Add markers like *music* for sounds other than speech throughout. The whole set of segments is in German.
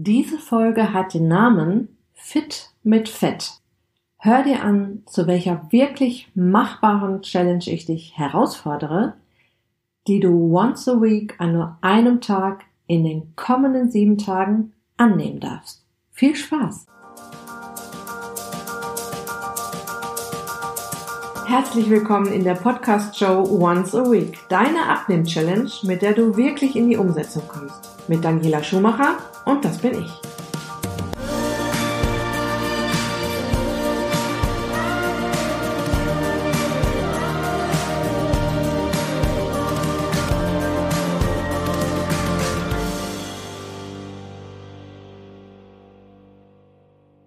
Diese Folge hat den Namen Fit mit Fett. Hör dir an, zu welcher wirklich machbaren Challenge ich dich herausfordere, die du once a week an nur einem Tag in den kommenden sieben Tagen annehmen darfst. Viel Spaß! Herzlich willkommen in der Podcast-Show Once a Week, deine Abnehm-Challenge, mit der du wirklich in die Umsetzung kommst. Mit Daniela Schumacher und das bin ich.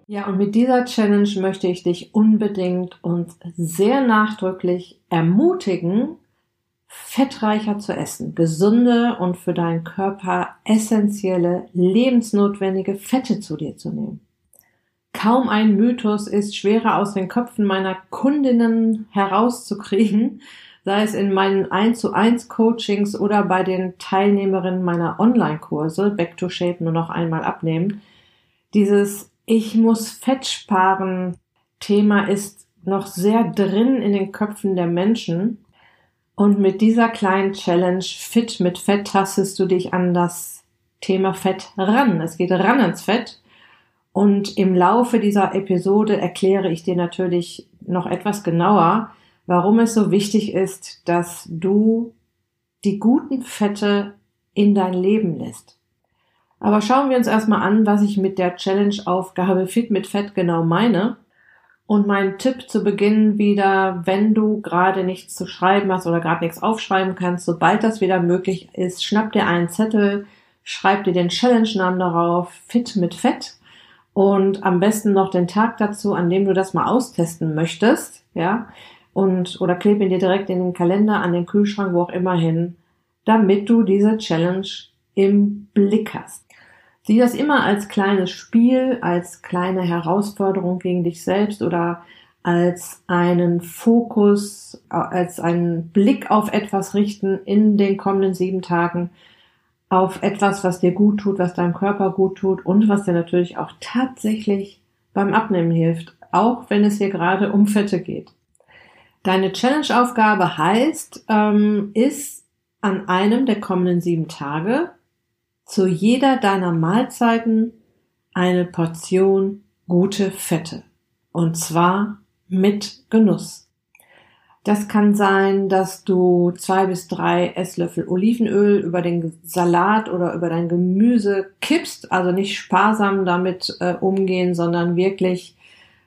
Ja, und mit dieser Challenge möchte ich dich unbedingt und sehr nachdrücklich ermutigen, fettreicher zu essen, gesunde und für deinen Körper essentielle, lebensnotwendige Fette zu dir zu nehmen. Kaum ein Mythos ist schwerer aus den Köpfen meiner Kundinnen herauszukriegen, sei es in meinen 1 zu 1 Coachings oder bei den Teilnehmerinnen meiner Online-Kurse, Back to Shape nur noch einmal abnehmen. Dieses Ich muss Fett sparen Thema ist noch sehr drin in den Köpfen der Menschen und mit dieser kleinen Challenge Fit mit Fett tastest du dich an das Thema Fett ran. Es geht ran ans Fett. Und im Laufe dieser Episode erkläre ich dir natürlich noch etwas genauer, warum es so wichtig ist, dass du die guten Fette in dein Leben lässt. Aber schauen wir uns erstmal an, was ich mit der Challenge-Aufgabe Fit mit Fett genau meine. Und mein Tipp zu Beginn wieder, wenn du gerade nichts zu schreiben hast oder gerade nichts aufschreiben kannst, sobald das wieder möglich ist, schnapp dir einen Zettel, schreib dir den Challenge-Namen darauf, Fit mit Fett und am besten noch den Tag dazu, an dem du das mal austesten möchtest, ja, und oder kleb ihn dir direkt in den Kalender, an den Kühlschrank, wo auch immer hin, damit du diese Challenge im Blick hast. Sieh das immer als kleines Spiel, als kleine Herausforderung gegen dich selbst oder als einen Fokus, als einen Blick auf etwas richten in den kommenden sieben Tagen, auf etwas, was dir gut tut, was deinem Körper gut tut und was dir natürlich auch tatsächlich beim Abnehmen hilft, auch wenn es hier gerade um Fette geht. Deine Challenge-Aufgabe heißt, ähm, ist an einem der kommenden sieben Tage zu jeder deiner Mahlzeiten eine Portion gute Fette. Und zwar mit Genuss. Das kann sein, dass du zwei bis drei Esslöffel Olivenöl über den Salat oder über dein Gemüse kippst, also nicht sparsam damit äh, umgehen, sondern wirklich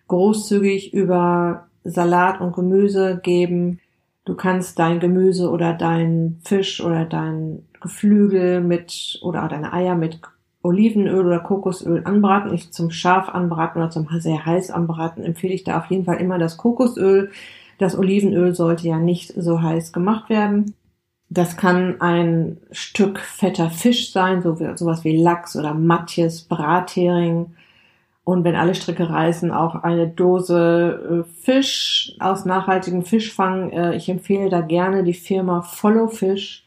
großzügig über Salat und Gemüse geben. Du kannst dein Gemüse oder dein Fisch oder dein Geflügel mit oder deine Eier mit Olivenöl oder Kokosöl anbraten. Ich zum scharf anbraten oder zum sehr heiß anbraten empfehle ich da auf jeden Fall immer das Kokosöl. Das Olivenöl sollte ja nicht so heiß gemacht werden. Das kann ein Stück fetter Fisch sein, so wie, sowas wie Lachs oder Matjes, Brathering. Und wenn alle Stricke reißen, auch eine Dose äh, Fisch aus nachhaltigem Fischfang. Äh, ich empfehle da gerne die Firma Follow Fish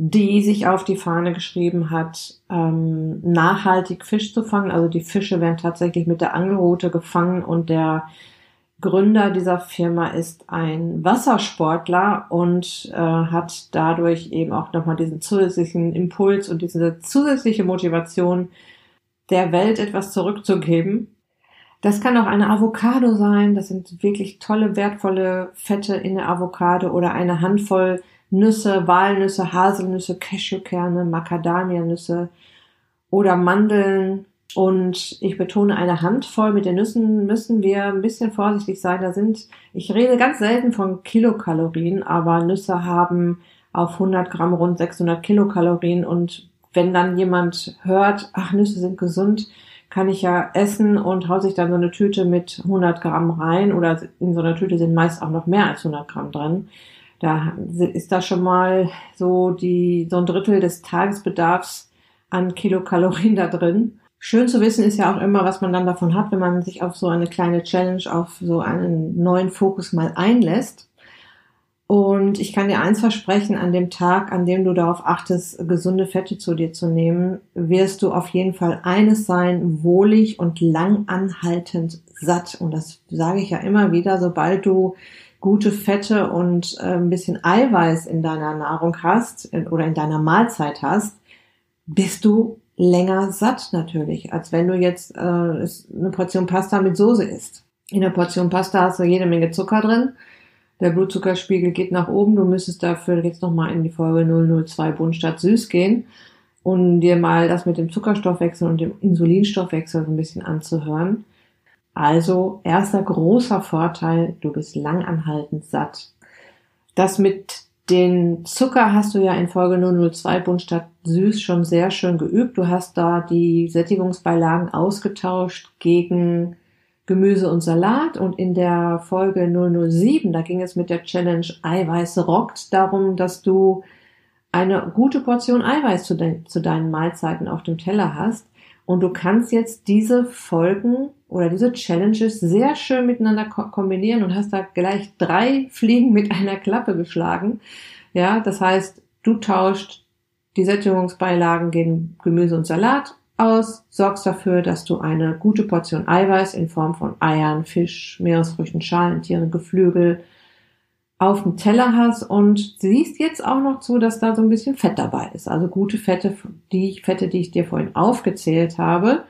die sich auf die Fahne geschrieben hat, ähm, nachhaltig Fisch zu fangen. Also die Fische werden tatsächlich mit der Angelrute gefangen und der Gründer dieser Firma ist ein Wassersportler und äh, hat dadurch eben auch nochmal diesen zusätzlichen Impuls und diese zusätzliche Motivation, der Welt etwas zurückzugeben. Das kann auch eine Avocado sein. Das sind wirklich tolle, wertvolle Fette in der Avocado oder eine Handvoll Nüsse, Walnüsse, Haselnüsse, Cashewkerne, Macadamianüsse oder Mandeln. Und ich betone eine Handvoll. Mit den Nüssen müssen wir ein bisschen vorsichtig sein. Da sind, ich rede ganz selten von Kilokalorien, aber Nüsse haben auf 100 Gramm rund 600 Kilokalorien. Und wenn dann jemand hört, ach, Nüsse sind gesund, kann ich ja essen und haut sich dann so eine Tüte mit 100 Gramm rein oder in so einer Tüte sind meist auch noch mehr als 100 Gramm drin. Da ist da schon mal so die, so ein Drittel des Tagesbedarfs an Kilokalorien da drin. Schön zu wissen ist ja auch immer, was man dann davon hat, wenn man sich auf so eine kleine Challenge, auf so einen neuen Fokus mal einlässt. Und ich kann dir eins versprechen, an dem Tag, an dem du darauf achtest, gesunde Fette zu dir zu nehmen, wirst du auf jeden Fall eines sein, wohlig und langanhaltend satt. Und das sage ich ja immer wieder, sobald du gute Fette und äh, ein bisschen Eiweiß in deiner Nahrung hast oder in deiner Mahlzeit hast, bist du länger satt natürlich, als wenn du jetzt äh, eine Portion Pasta mit Soße isst. In der Portion Pasta hast du jede Menge Zucker drin der Blutzuckerspiegel geht nach oben. Du müsstest dafür jetzt nochmal in die Folge 002 Bunt statt süß gehen und dir mal das mit dem Zuckerstoffwechsel und dem Insulinstoffwechsel so ein bisschen anzuhören. Also erster großer Vorteil, du bist langanhaltend satt. Das mit den Zucker hast du ja in Folge 002 Bunt statt süß schon sehr schön geübt. Du hast da die Sättigungsbeilagen ausgetauscht gegen Gemüse und Salat und in der Folge 007, da ging es mit der Challenge Eiweiß rockt darum, dass du eine gute Portion Eiweiß zu, de zu deinen Mahlzeiten auf dem Teller hast und du kannst jetzt diese Folgen oder diese Challenges sehr schön miteinander ko kombinieren und hast da gleich drei Fliegen mit einer Klappe geschlagen. Ja, das heißt, du tauscht die Sättigungsbeilagen gegen Gemüse und Salat aus, sorgst dafür, dass du eine gute Portion Eiweiß in Form von Eiern, Fisch, Meeresfrüchten, Schalen, Tiere, Geflügel auf dem Teller hast und siehst jetzt auch noch zu, dass da so ein bisschen Fett dabei ist. Also gute Fette, die Fette, die ich dir vorhin aufgezählt habe.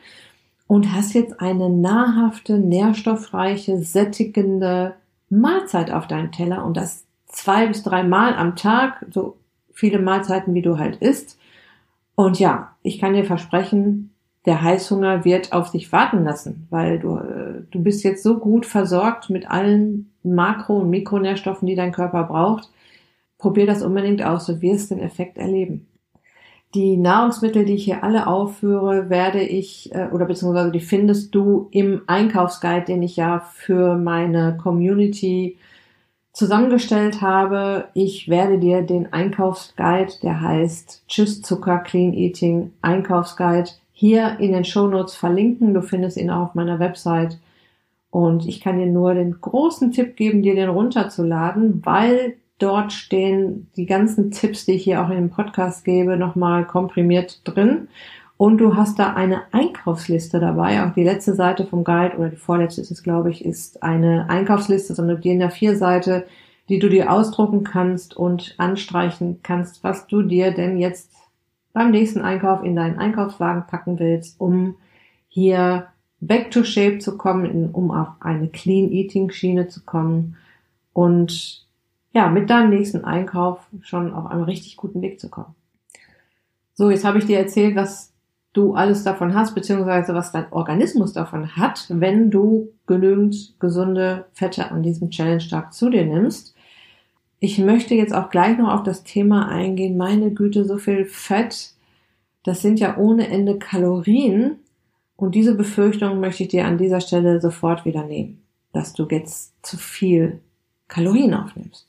Und hast jetzt eine nahrhafte, nährstoffreiche, sättigende Mahlzeit auf deinem Teller und das zwei bis drei Mal am Tag, so viele Mahlzeiten, wie du halt isst. Und ja, ich kann dir versprechen, der Heißhunger wird auf sich warten lassen, weil du, äh, du bist jetzt so gut versorgt mit allen Makro- und Mikronährstoffen, die dein Körper braucht. Probier das unbedingt aus, du wirst den Effekt erleben. Die Nahrungsmittel, die ich hier alle aufführe, werde ich, äh, oder beziehungsweise die findest du im Einkaufsguide, den ich ja für meine Community zusammengestellt habe. Ich werde dir den Einkaufsguide, der heißt Tschüss Zucker Clean Eating Einkaufsguide, hier in den Shownotes verlinken. Du findest ihn auch auf meiner Website. Und ich kann dir nur den großen Tipp geben, dir den runterzuladen, weil dort stehen die ganzen Tipps, die ich hier auch in dem Podcast gebe, nochmal komprimiert drin. Und du hast da eine Einkaufsliste dabei. Auch die letzte Seite vom Guide oder die vorletzte ist es, glaube ich, ist eine Einkaufsliste, so eine DIN A4-Seite, die du dir ausdrucken kannst und anstreichen kannst, was du dir denn jetzt beim nächsten Einkauf in deinen Einkaufswagen packen willst, um hier back to shape zu kommen, um auf eine Clean Eating Schiene zu kommen und ja, mit deinem nächsten Einkauf schon auf einem richtig guten Weg zu kommen. So, jetzt habe ich dir erzählt, was du alles davon hast, beziehungsweise was dein Organismus davon hat, wenn du genügend gesunde Fette an diesem Challenge-Tag zu dir nimmst. Ich möchte jetzt auch gleich noch auf das Thema eingehen. Meine Güte, so viel Fett, das sind ja ohne Ende Kalorien. Und diese Befürchtung möchte ich dir an dieser Stelle sofort wieder nehmen, dass du jetzt zu viel Kalorien aufnimmst.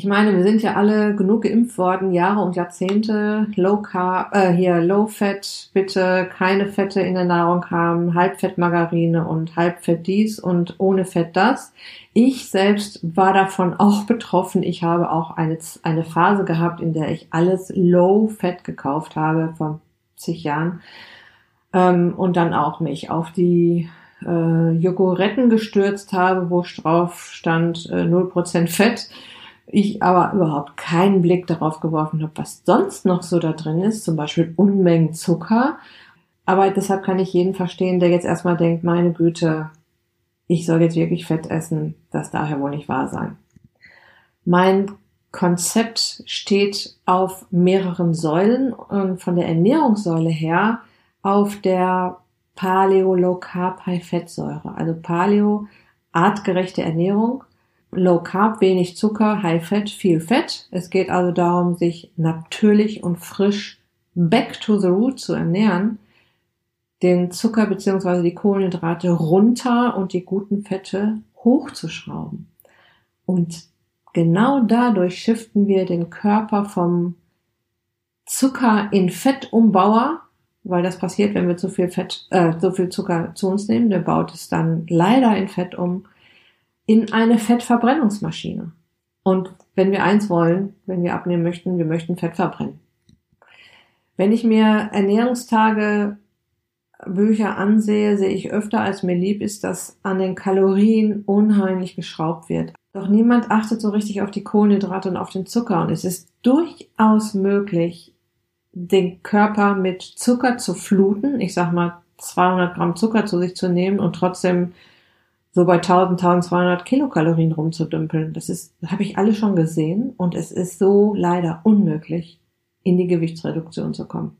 Ich meine, wir sind ja alle genug geimpft worden, Jahre und Jahrzehnte. Low Carb, äh, hier Low Fat, bitte keine Fette in der Nahrung haben, Halbfettmargarine und Halbfett dies und ohne Fett das. Ich selbst war davon auch betroffen. Ich habe auch eine, eine Phase gehabt, in der ich alles Low Fat gekauft habe vor zig Jahren ähm, und dann auch mich auf die äh, Jogoretten gestürzt habe, wo drauf stand äh, 0% Fett ich aber überhaupt keinen Blick darauf geworfen habe, was sonst noch so da drin ist, zum Beispiel Unmengen Zucker. Aber deshalb kann ich jeden verstehen, der jetzt erstmal denkt, meine Güte, ich soll jetzt wirklich Fett essen, das ja wohl nicht wahr sein. Mein Konzept steht auf mehreren Säulen und von der Ernährungssäule her auf der Paleo Low Carb High Fettsäure, also Paleo artgerechte Ernährung Low Carb, wenig Zucker, High Fat, viel Fett. Es geht also darum, sich natürlich und frisch back to the root zu ernähren, den Zucker bzw. die Kohlenhydrate runter und die guten Fette hochzuschrauben. Und genau dadurch shiften wir den Körper vom Zucker in Fettumbauer, weil das passiert, wenn wir zu viel Fett, äh, so viel Zucker zu uns nehmen. Der baut es dann leider in Fett um in eine Fettverbrennungsmaschine. Und wenn wir eins wollen, wenn wir abnehmen möchten, wir möchten Fett verbrennen. Wenn ich mir Ernährungstage Bücher ansehe, sehe ich öfter, als mir lieb ist, dass an den Kalorien unheimlich geschraubt wird. Doch niemand achtet so richtig auf die Kohlenhydrate und auf den Zucker. Und es ist durchaus möglich, den Körper mit Zucker zu fluten. Ich sag mal 200 Gramm Zucker zu sich zu nehmen und trotzdem so bei 1000, 1200 Kilokalorien rumzudümpeln. Das ist, habe ich alle schon gesehen und es ist so leider unmöglich, in die Gewichtsreduktion zu kommen.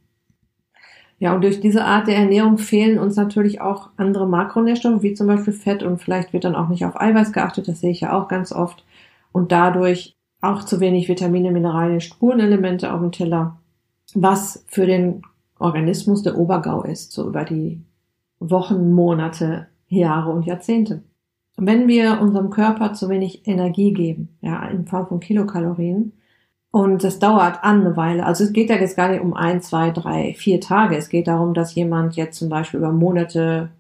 Ja, und durch diese Art der Ernährung fehlen uns natürlich auch andere Makronährstoffe, wie zum Beispiel Fett und vielleicht wird dann auch nicht auf Eiweiß geachtet, das sehe ich ja auch ganz oft. Und dadurch auch zu wenig Vitamine, Mineralien, Spurenelemente auf dem Teller, was für den Organismus der Obergau ist, so über die Wochen, Monate, Jahre und Jahrzehnte. Wenn wir unserem Körper zu wenig Energie geben, ja, in Form von Kilokalorien, und das dauert an eine Weile. Also es geht ja jetzt gar nicht um ein, zwei, drei, vier Tage. Es geht darum, dass jemand jetzt zum Beispiel über Monate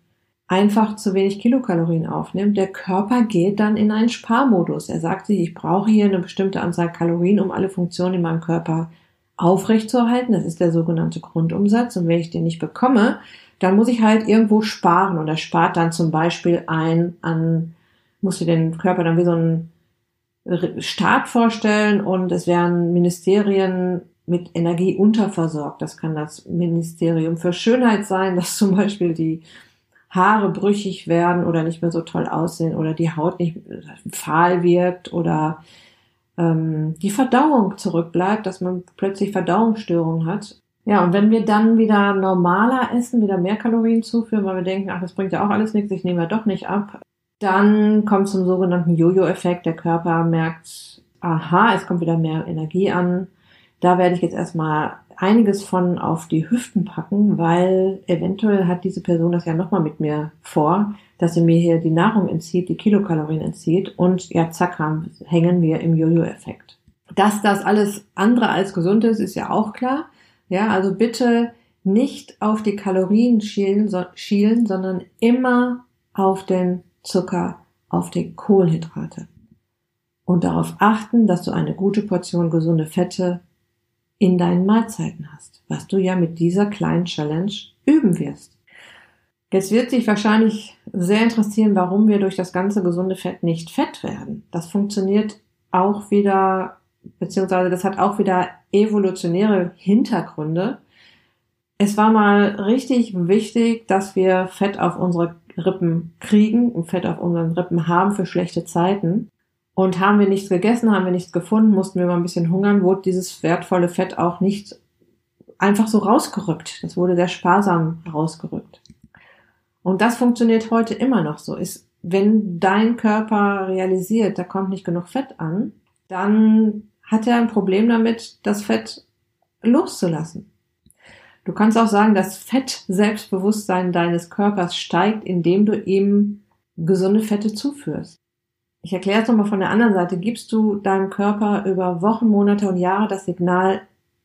einfach zu wenig Kilokalorien aufnimmt. Der Körper geht dann in einen Sparmodus. Er sagt sich, ich brauche hier eine bestimmte Anzahl Kalorien, um alle Funktionen in meinem Körper aufrechtzuerhalten. Das ist der sogenannte Grundumsatz. Und wenn ich den nicht bekomme, dann muss ich halt irgendwo sparen. Und er spart dann zum Beispiel ein an, muss ich den Körper dann wie so ein Staat vorstellen und es werden Ministerien mit Energie unterversorgt. Das kann das Ministerium für Schönheit sein, *laughs* dass zum Beispiel die Haare brüchig werden oder nicht mehr so toll aussehen oder die Haut nicht fahl wirkt oder ähm, die Verdauung zurückbleibt, dass man plötzlich Verdauungsstörungen hat. Ja, und wenn wir dann wieder normaler essen, wieder mehr Kalorien zuführen, weil wir denken, ach, das bringt ja auch alles nichts, ich nehme ja doch nicht ab, dann kommt zum sogenannten Jojo-Effekt. Der Körper merkt, aha, es kommt wieder mehr Energie an. Da werde ich jetzt erstmal einiges von auf die Hüften packen, weil eventuell hat diese Person das ja nochmal mit mir vor, dass sie mir hier die Nahrung entzieht, die Kilokalorien entzieht und ja, zack, hängen wir im Jojo-Effekt. Dass das alles andere als gesund ist, ist ja auch klar. Ja, also bitte nicht auf die Kalorien schielen, so, schielen sondern immer auf den Zucker auf die Kohlenhydrate. Und darauf achten, dass du eine gute Portion gesunde Fette in deinen Mahlzeiten hast, was du ja mit dieser kleinen Challenge üben wirst. Jetzt wird sich wahrscheinlich sehr interessieren, warum wir durch das ganze gesunde Fett nicht fett werden. Das funktioniert auch wieder, beziehungsweise das hat auch wieder evolutionäre Hintergründe. Es war mal richtig wichtig, dass wir Fett auf unsere Rippen kriegen und Fett auf unseren Rippen haben für schlechte Zeiten. Und haben wir nichts gegessen, haben wir nichts gefunden, mussten wir mal ein bisschen hungern, wurde dieses wertvolle Fett auch nicht einfach so rausgerückt. Das wurde sehr sparsam rausgerückt. Und das funktioniert heute immer noch so. Ist, wenn dein Körper realisiert, da kommt nicht genug Fett an, dann hat er ein Problem damit, das Fett loszulassen. Du kannst auch sagen, das Fett-Selbstbewusstsein deines Körpers steigt, indem du ihm gesunde Fette zuführst. Ich erkläre es nochmal von der anderen Seite. Gibst du deinem Körper über Wochen, Monate und Jahre das Signal,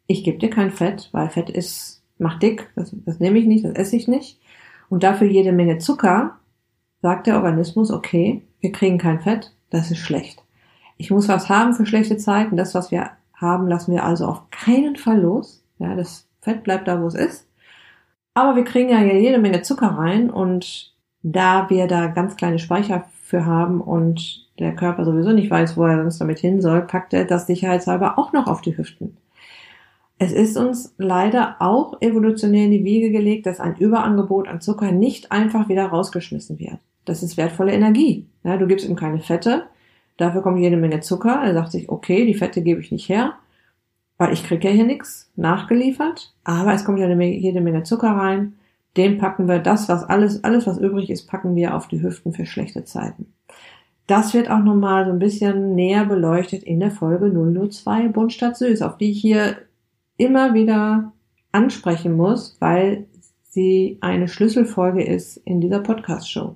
ich gebe dir kein Fett, weil Fett ist, macht dick, das, das nehme ich nicht, das esse ich nicht. Und dafür jede Menge Zucker, sagt der Organismus, okay, wir kriegen kein Fett, das ist schlecht. Ich muss was haben für schlechte Zeiten. Das, was wir haben, lassen wir also auf keinen Fall los. Ja, das Fett bleibt da, wo es ist. Aber wir kriegen ja jede Menge Zucker rein und da wir da ganz kleine Speicher für haben und der Körper sowieso nicht weiß, wo er sonst damit hin soll, packt er das sicherheitshalber auch noch auf die Hüften. Es ist uns leider auch evolutionär in die Wiege gelegt, dass ein Überangebot an Zucker nicht einfach wieder rausgeschmissen wird. Das ist wertvolle Energie. Ja, du gibst ihm keine Fette, dafür kommt jede Menge Zucker. Er sagt sich, okay, die Fette gebe ich nicht her weil ich kriege ja hier nichts nachgeliefert, aber es kommt ja eine, jede Menge Zucker rein. Dem packen wir das, was alles, alles was übrig ist, packen wir auf die Hüften für schlechte Zeiten. Das wird auch nochmal so ein bisschen näher beleuchtet in der Folge 002 Bunt statt Süß, auf die ich hier immer wieder ansprechen muss, weil sie eine Schlüsselfolge ist in dieser Podcast-Show.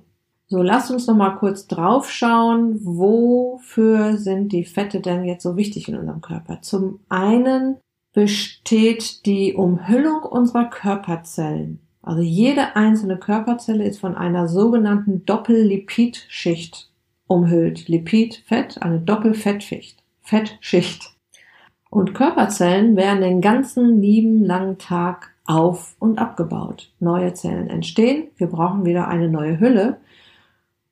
So, lasst uns noch mal kurz draufschauen, wofür sind die Fette denn jetzt so wichtig in unserem Körper? Zum einen besteht die Umhüllung unserer Körperzellen. Also jede einzelne Körperzelle ist von einer sogenannten Doppellipidschicht umhüllt. Lipid, Fett, eine Doppelfettschicht. Fettschicht. Und Körperzellen werden den ganzen lieben langen Tag auf und abgebaut. Neue Zellen entstehen, wir brauchen wieder eine neue Hülle.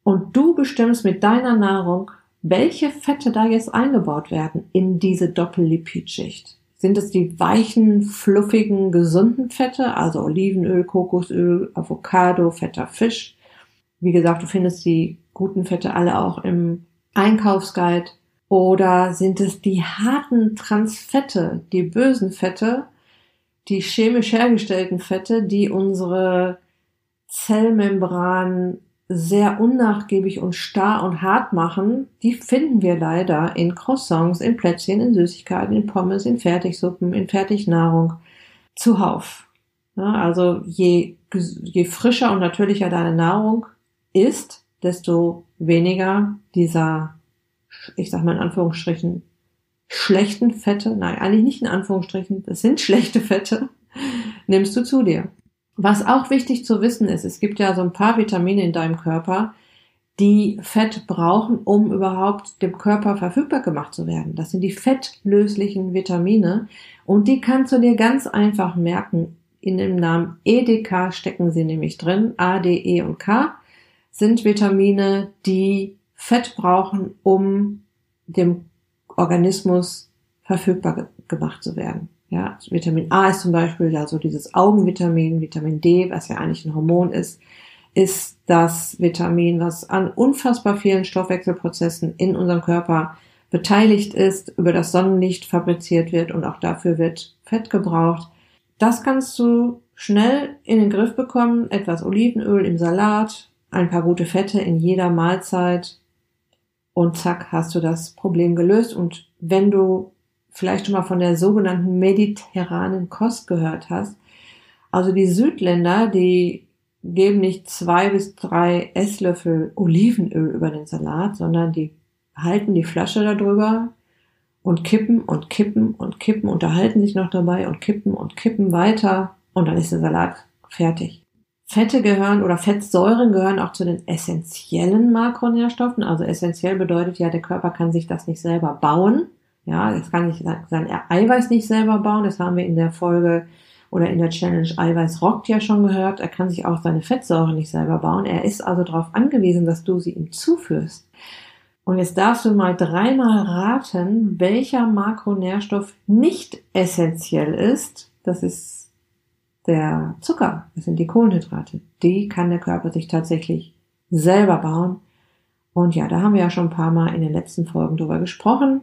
Und du bestimmst mit deiner Nahrung, welche Fette da jetzt eingebaut werden in diese Doppellipidschicht. Sind es die weichen, fluffigen, gesunden Fette, also Olivenöl, Kokosöl, Avocado, fetter Fisch? Wie gesagt, du findest die guten Fette alle auch im Einkaufsguide. Oder sind es die harten Transfette, die bösen Fette, die chemisch hergestellten Fette, die unsere Zellmembran sehr unnachgiebig und starr und hart machen, die finden wir leider in Croissants, in Plätzchen, in Süßigkeiten, in Pommes, in Fertigsuppen, in Fertignahrung zuhauf. Ja, also je, je frischer und natürlicher deine Nahrung ist, desto weniger dieser, ich sag mal in Anführungsstrichen, schlechten Fette, nein, eigentlich nicht in Anführungsstrichen, das sind *laughs* schlechte Fette, nimmst du zu dir. Was auch wichtig zu wissen ist, es gibt ja so ein paar Vitamine in deinem Körper, die Fett brauchen, um überhaupt dem Körper verfügbar gemacht zu werden. Das sind die fettlöslichen Vitamine und die kannst du dir ganz einfach merken. In dem Namen EDK stecken sie nämlich drin. A, D, E und K sind Vitamine, die Fett brauchen, um dem Organismus verfügbar gemacht zu werden. Ja, Vitamin A ist zum Beispiel ja so dieses Augenvitamin, Vitamin D, was ja eigentlich ein Hormon ist, ist das Vitamin, was an unfassbar vielen Stoffwechselprozessen in unserem Körper beteiligt ist, über das Sonnenlicht fabriziert wird und auch dafür wird Fett gebraucht. Das kannst du schnell in den Griff bekommen. Etwas Olivenöl im Salat, ein paar gute Fette in jeder Mahlzeit und zack hast du das Problem gelöst. Und wenn du vielleicht schon mal von der sogenannten mediterranen Kost gehört hast. Also die Südländer, die geben nicht zwei bis drei Esslöffel Olivenöl über den Salat, sondern die halten die Flasche darüber und kippen und kippen und kippen, unterhalten sich noch dabei und kippen und kippen weiter und dann ist der Salat fertig. Fette gehören oder Fettsäuren gehören auch zu den essentiellen Makronährstoffen. Also essentiell bedeutet ja, der Körper kann sich das nicht selber bauen. Ja, jetzt kann ich sein Eiweiß nicht selber bauen. Das haben wir in der Folge oder in der Challenge Eiweiß rockt ja schon gehört. Er kann sich auch seine Fettsäure nicht selber bauen. Er ist also darauf angewiesen, dass du sie ihm zuführst. Und jetzt darfst du mal dreimal raten, welcher Makronährstoff nicht essentiell ist. Das ist der Zucker. Das sind die Kohlenhydrate. Die kann der Körper sich tatsächlich selber bauen. Und ja, da haben wir ja schon ein paar Mal in den letzten Folgen drüber gesprochen.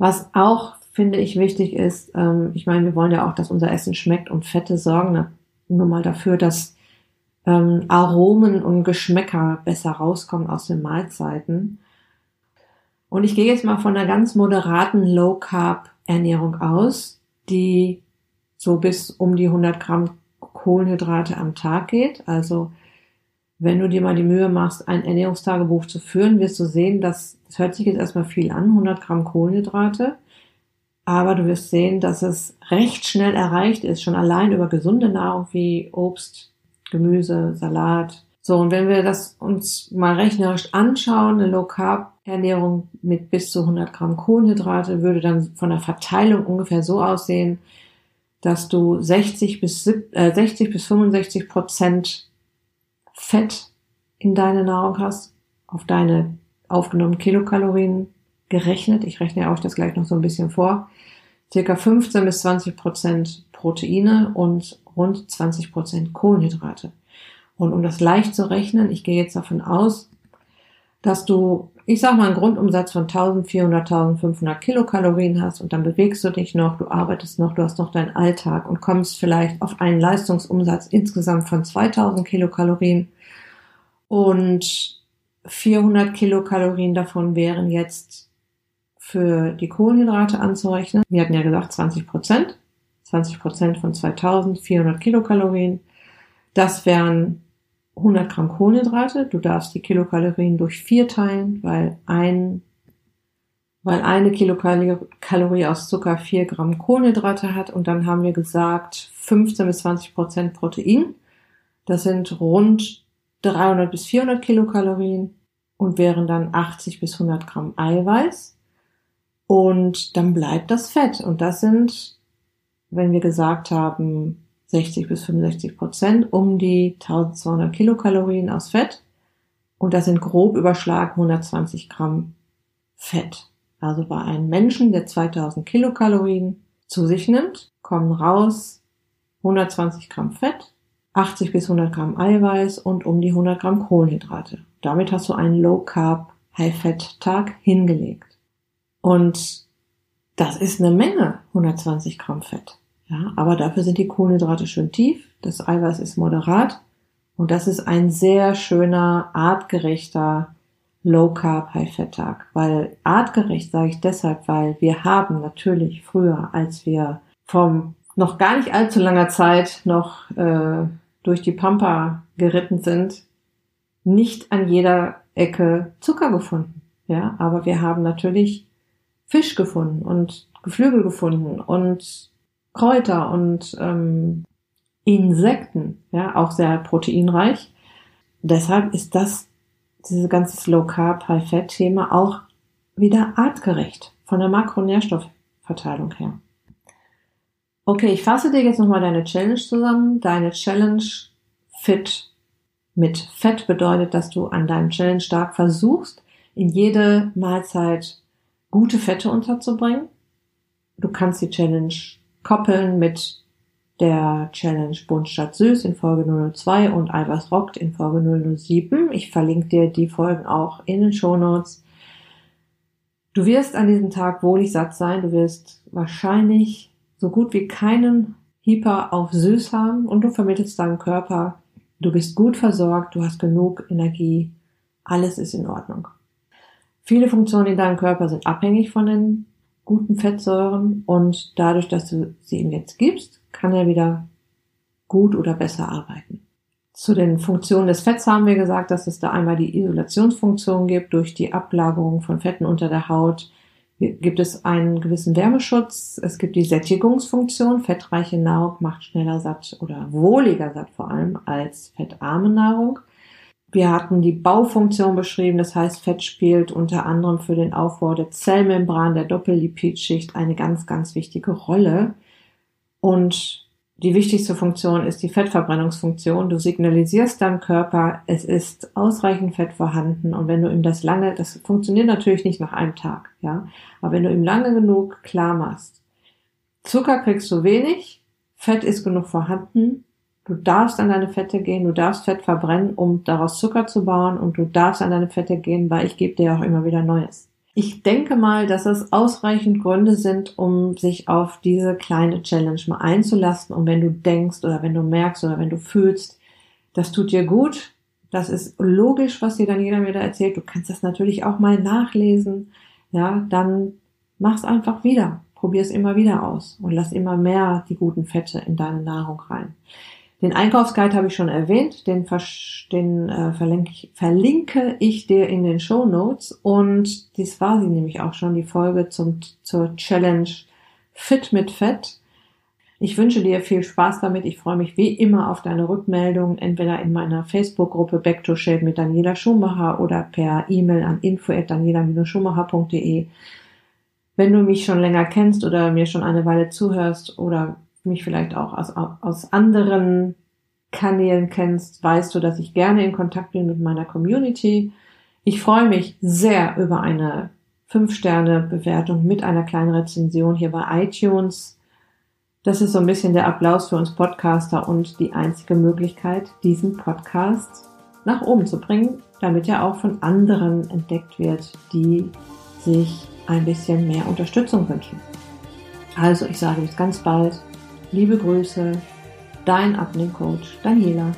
Was auch, finde ich, wichtig ist, ähm, ich meine, wir wollen ja auch, dass unser Essen schmeckt und Fette sorgen nur mal dafür, dass ähm, Aromen und Geschmäcker besser rauskommen aus den Mahlzeiten. Und ich gehe jetzt mal von einer ganz moderaten Low Carb Ernährung aus, die so bis um die 100 Gramm Kohlenhydrate am Tag geht. Also wenn du dir mal die Mühe machst, ein Ernährungstagebuch zu führen, wirst du sehen, dass, das hört sich jetzt erstmal viel an, 100 Gramm Kohlenhydrate, aber du wirst sehen, dass es recht schnell erreicht ist, schon allein über gesunde Nahrung wie Obst, Gemüse, Salat. So, und wenn wir das uns mal rechnerisch anschauen, eine Low Carb Ernährung mit bis zu 100 Gramm Kohlenhydrate würde dann von der Verteilung ungefähr so aussehen, dass du 60 bis, äh, 60 bis 65 Prozent Fett in deine Nahrung hast, auf deine aufgenommenen Kilokalorien gerechnet. Ich rechne euch das gleich noch so ein bisschen vor. Circa 15 bis 20 Prozent Proteine und rund 20 Prozent Kohlenhydrate. Und um das leicht zu rechnen, ich gehe jetzt davon aus, dass du, ich sag mal, einen Grundumsatz von 1400, 1500 Kilokalorien hast und dann bewegst du dich noch, du arbeitest noch, du hast noch deinen Alltag und kommst vielleicht auf einen Leistungsumsatz insgesamt von 2000 Kilokalorien und 400 Kilokalorien davon wären jetzt für die Kohlenhydrate anzurechnen. Wir hatten ja gesagt 20 Prozent. 20 Prozent von 2400 Kilokalorien. Das wären 100 Gramm Kohlenhydrate. Du darfst die Kilokalorien durch vier teilen, weil ein, weil eine Kilokalorie aus Zucker vier Gramm Kohlenhydrate hat. Und dann haben wir gesagt 15 bis 20 Prozent Protein. Das sind rund 300 bis 400 Kilokalorien und wären dann 80 bis 100 Gramm Eiweiß. Und dann bleibt das Fett. Und das sind, wenn wir gesagt haben, 60 bis 65 Prozent, um die 1200 Kilokalorien aus Fett. Und das sind grob überschlagen 120 Gramm Fett. Also bei einem Menschen, der 2000 Kilokalorien zu sich nimmt, kommen raus 120 Gramm Fett, 80 bis 100 Gramm Eiweiß und um die 100 Gramm Kohlenhydrate. Damit hast du einen Low Carb High Fat Tag hingelegt. Und das ist eine Menge, 120 Gramm Fett. Ja, aber dafür sind die Kohlenhydrate schön tief, das Eiweiß ist moderat und das ist ein sehr schöner, artgerechter Low Carb High Fat Tag. Weil artgerecht sage ich deshalb, weil wir haben natürlich früher, als wir vom noch gar nicht allzu langer Zeit noch äh, durch die Pampa geritten sind, nicht an jeder Ecke Zucker gefunden. Ja, aber wir haben natürlich Fisch gefunden und Geflügel gefunden und Kräuter und ähm, Insekten, ja, auch sehr proteinreich. Deshalb ist das, dieses ganze Slow Carb, High Fat Thema auch wieder artgerecht von der Makronährstoffverteilung her. Okay, ich fasse dir jetzt nochmal deine Challenge zusammen. Deine Challenge Fit mit Fett bedeutet, dass du an deinem Challenge stark versuchst, in jede Mahlzeit gute Fette unterzubringen. Du kannst die Challenge koppeln mit der Challenge Bunt statt Süß in Folge 002 und Eiweiß rockt in Folge 007. Ich verlinke dir die Folgen auch in den Show Notes. Du wirst an diesem Tag wohlig satt sein. Du wirst wahrscheinlich so gut wie keinen Hyper auf Süß haben und du vermittelst deinem Körper, du bist gut versorgt, du hast genug Energie, alles ist in Ordnung. Viele Funktionen in deinem Körper sind abhängig von den guten Fettsäuren und dadurch, dass du sie ihm jetzt gibst, kann er wieder gut oder besser arbeiten. Zu den Funktionen des Fetts haben wir gesagt, dass es da einmal die Isolationsfunktion gibt durch die Ablagerung von Fetten unter der Haut. Gibt es einen gewissen Wärmeschutz. Es gibt die Sättigungsfunktion. Fettreiche Nahrung macht schneller satt oder wohliger satt vor allem als fettarme Nahrung. Wir hatten die Baufunktion beschrieben, das heißt, Fett spielt unter anderem für den Aufbau der Zellmembran, der Doppellipidschicht eine ganz, ganz wichtige Rolle. Und die wichtigste Funktion ist die Fettverbrennungsfunktion. Du signalisierst deinem Körper, es ist ausreichend Fett vorhanden und wenn du ihm das lange, das funktioniert natürlich nicht nach einem Tag, ja, aber wenn du ihm lange genug klar machst, Zucker kriegst du wenig, Fett ist genug vorhanden, Du darfst an deine Fette gehen, du darfst Fett verbrennen, um daraus Zucker zu bauen und du darfst an deine Fette gehen, weil ich gebe dir auch immer wieder Neues. Ich denke mal, dass es ausreichend Gründe sind, um sich auf diese kleine Challenge mal einzulassen. Und wenn du denkst oder wenn du merkst oder wenn du fühlst, das tut dir gut, das ist logisch, was dir dann jeder wieder erzählt. Du kannst das natürlich auch mal nachlesen. Ja, dann mach's einfach wieder. Probier es immer wieder aus und lass immer mehr die guten Fette in deine Nahrung rein. Den Einkaufsguide habe ich schon erwähnt, den, den äh, verlinke, ich, verlinke ich dir in den Show Notes und dies war sie nämlich auch schon, die Folge zum, zur Challenge Fit mit Fett. Ich wünsche dir viel Spaß damit. Ich freue mich wie immer auf deine Rückmeldung, entweder in meiner Facebook-Gruppe Back to Shape mit Daniela Schumacher oder per E-Mail an info@daniela-schumacher.de. Wenn du mich schon länger kennst oder mir schon eine Weile zuhörst oder mich vielleicht auch aus, aus anderen Kanälen kennst, weißt du, dass ich gerne in Kontakt bin mit meiner Community. Ich freue mich sehr über eine 5-Sterne-Bewertung mit einer kleinen Rezension hier bei iTunes. Das ist so ein bisschen der Applaus für uns Podcaster und die einzige Möglichkeit, diesen Podcast nach oben zu bringen, damit er auch von anderen entdeckt wird, die sich ein bisschen mehr Unterstützung wünschen. Also ich sage bis ganz bald. Liebe Grüße, dein Abnehmcoach Daniela.